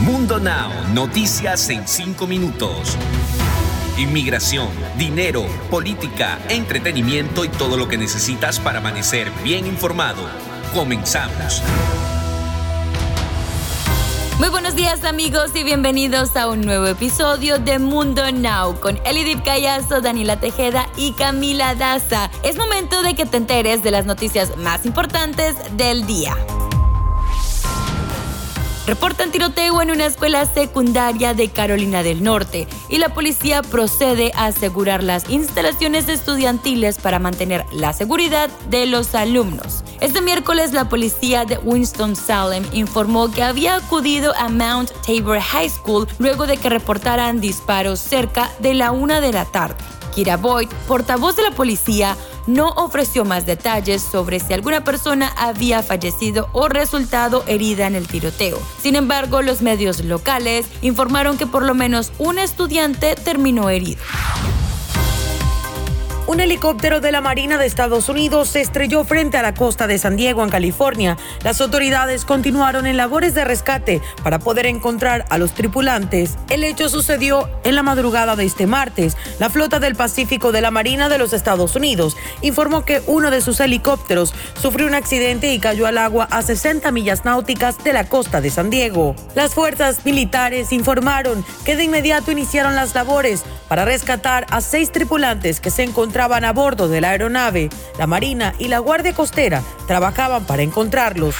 Mundo Now, noticias en 5 minutos. Inmigración, dinero, política, entretenimiento y todo lo que necesitas para amanecer bien informado. Comenzamos. Muy buenos días amigos y bienvenidos a un nuevo episodio de Mundo Now con Elidip Callazo, Daniela Tejeda y Camila Daza. Es momento de que te enteres de las noticias más importantes del día. Reportan tiroteo en una escuela secundaria de Carolina del Norte y la policía procede a asegurar las instalaciones estudiantiles para mantener la seguridad de los alumnos. Este miércoles la policía de Winston-Salem informó que había acudido a Mount Tabor High School luego de que reportaran disparos cerca de la una de la tarde. Kira Boyd, portavoz de la policía, no ofreció más detalles sobre si alguna persona había fallecido o resultado herida en el tiroteo. Sin embargo, los medios locales informaron que por lo menos un estudiante terminó herido. Un helicóptero de la Marina de Estados Unidos se estrelló frente a la costa de San Diego, en California. Las autoridades continuaron en labores de rescate para poder encontrar a los tripulantes. El hecho sucedió en la madrugada de este martes. La flota del Pacífico de la Marina de los Estados Unidos informó que uno de sus helicópteros sufrió un accidente y cayó al agua a 60 millas náuticas de la costa de San Diego. Las fuerzas militares informaron que de inmediato iniciaron las labores para rescatar a seis tripulantes que se encontraban a bordo de la aeronave. La Marina y la Guardia Costera trabajaban para encontrarlos.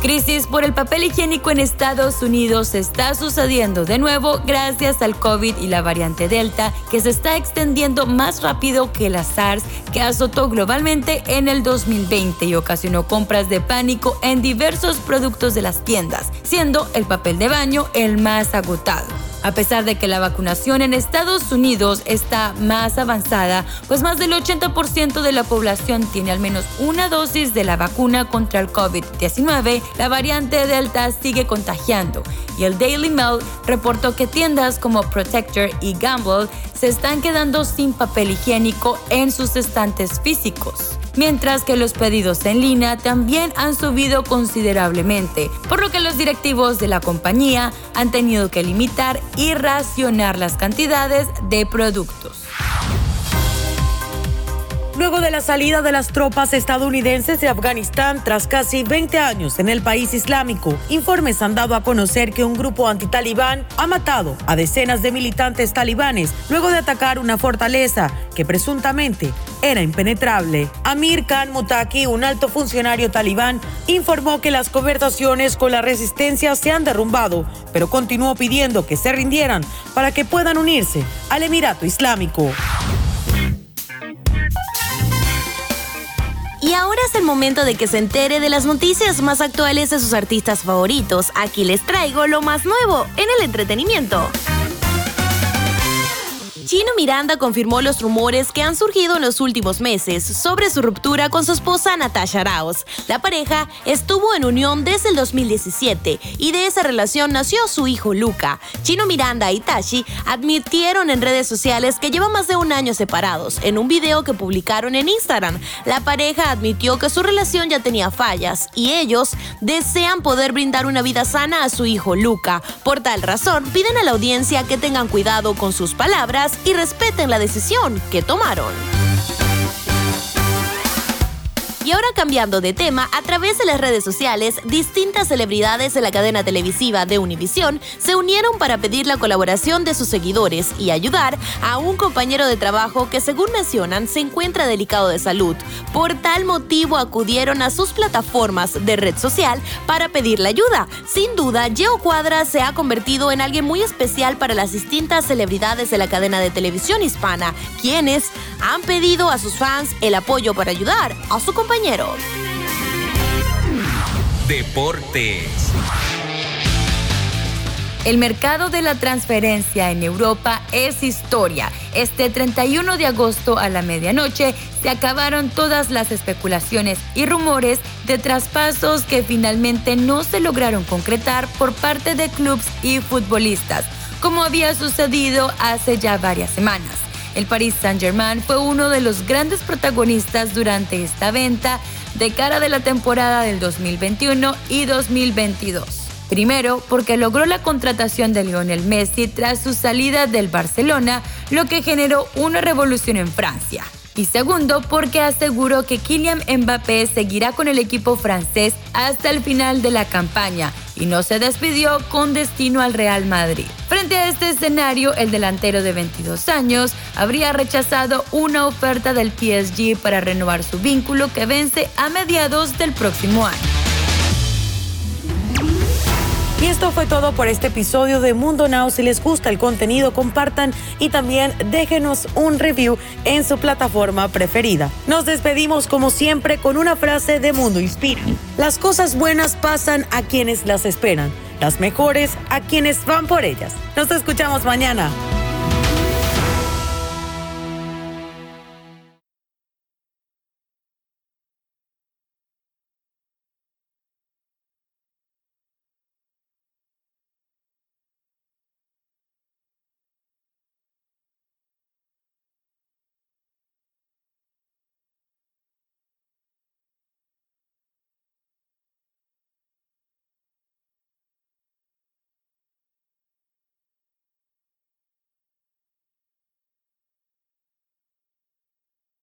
Crisis por el papel higiénico en Estados Unidos está sucediendo de nuevo gracias al COVID y la variante Delta que se está extendiendo más rápido que la SARS que azotó globalmente en el 2020 y ocasionó compras de pánico en diversos productos de las tiendas, siendo el papel de baño el más agotado. A pesar de que la vacunación en Estados Unidos está más avanzada, pues más del 80% de la población tiene al menos una dosis de la vacuna contra el COVID-19, la variante Delta sigue contagiando. Y el Daily Mail reportó que tiendas como Protector y Gamble se están quedando sin papel higiénico en sus estantes físicos mientras que los pedidos en línea también han subido considerablemente, por lo que los directivos de la compañía han tenido que limitar y racionar las cantidades de productos. Luego de la salida de las tropas estadounidenses de Afganistán tras casi 20 años en el país islámico, informes han dado a conocer que un grupo antitalibán ha matado a decenas de militantes talibanes luego de atacar una fortaleza que presuntamente era impenetrable. Amir Khan Mutaki, un alto funcionario talibán, informó que las conversaciones con la resistencia se han derrumbado, pero continuó pidiendo que se rindieran para que puedan unirse al Emirato Islámico. Y ahora es el momento de que se entere de las noticias más actuales de sus artistas favoritos. Aquí les traigo lo más nuevo en el entretenimiento. Chino Miranda confirmó los rumores que han surgido en los últimos meses sobre su ruptura con su esposa Natasha Arauz. La pareja estuvo en unión desde el 2017 y de esa relación nació su hijo Luca. Chino Miranda y Tashi admitieron en redes sociales que llevan más de un año separados. En un video que publicaron en Instagram, la pareja admitió que su relación ya tenía fallas y ellos desean poder brindar una vida sana a su hijo Luca. Por tal razón, piden a la audiencia que tengan cuidado con sus palabras y respeten la decisión que tomaron. Y ahora cambiando de tema, a través de las redes sociales, distintas celebridades de la cadena televisiva de Univision se unieron para pedir la colaboración de sus seguidores y ayudar a un compañero de trabajo que según mencionan se encuentra delicado de salud. Por tal motivo acudieron a sus plataformas de red social para pedirle ayuda. Sin duda, Geo Cuadra se ha convertido en alguien muy especial para las distintas celebridades de la cadena de televisión hispana, quienes han pedido a sus fans el apoyo para ayudar a su compañero Deportes. El mercado de la transferencia en Europa es historia. Este 31 de agosto a la medianoche se acabaron todas las especulaciones y rumores de traspasos que finalmente no se lograron concretar por parte de clubes y futbolistas, como había sucedido hace ya varias semanas. El Paris Saint-Germain fue uno de los grandes protagonistas durante esta venta de cara de la temporada del 2021 y 2022. Primero, porque logró la contratación de Lionel Messi tras su salida del Barcelona, lo que generó una revolución en Francia. Y segundo, porque aseguró que Kylian Mbappé seguirá con el equipo francés hasta el final de la campaña y no se despidió con destino al Real Madrid. Frente a este escenario, el delantero de 22 años habría rechazado una oferta del PSG para renovar su vínculo que vence a mediados del próximo año. Y esto fue todo por este episodio de Mundo Now. Si les gusta el contenido, compartan y también déjenos un review en su plataforma preferida. Nos despedimos como siempre con una frase de Mundo Inspira. Las cosas buenas pasan a quienes las esperan, las mejores a quienes van por ellas. Nos escuchamos mañana.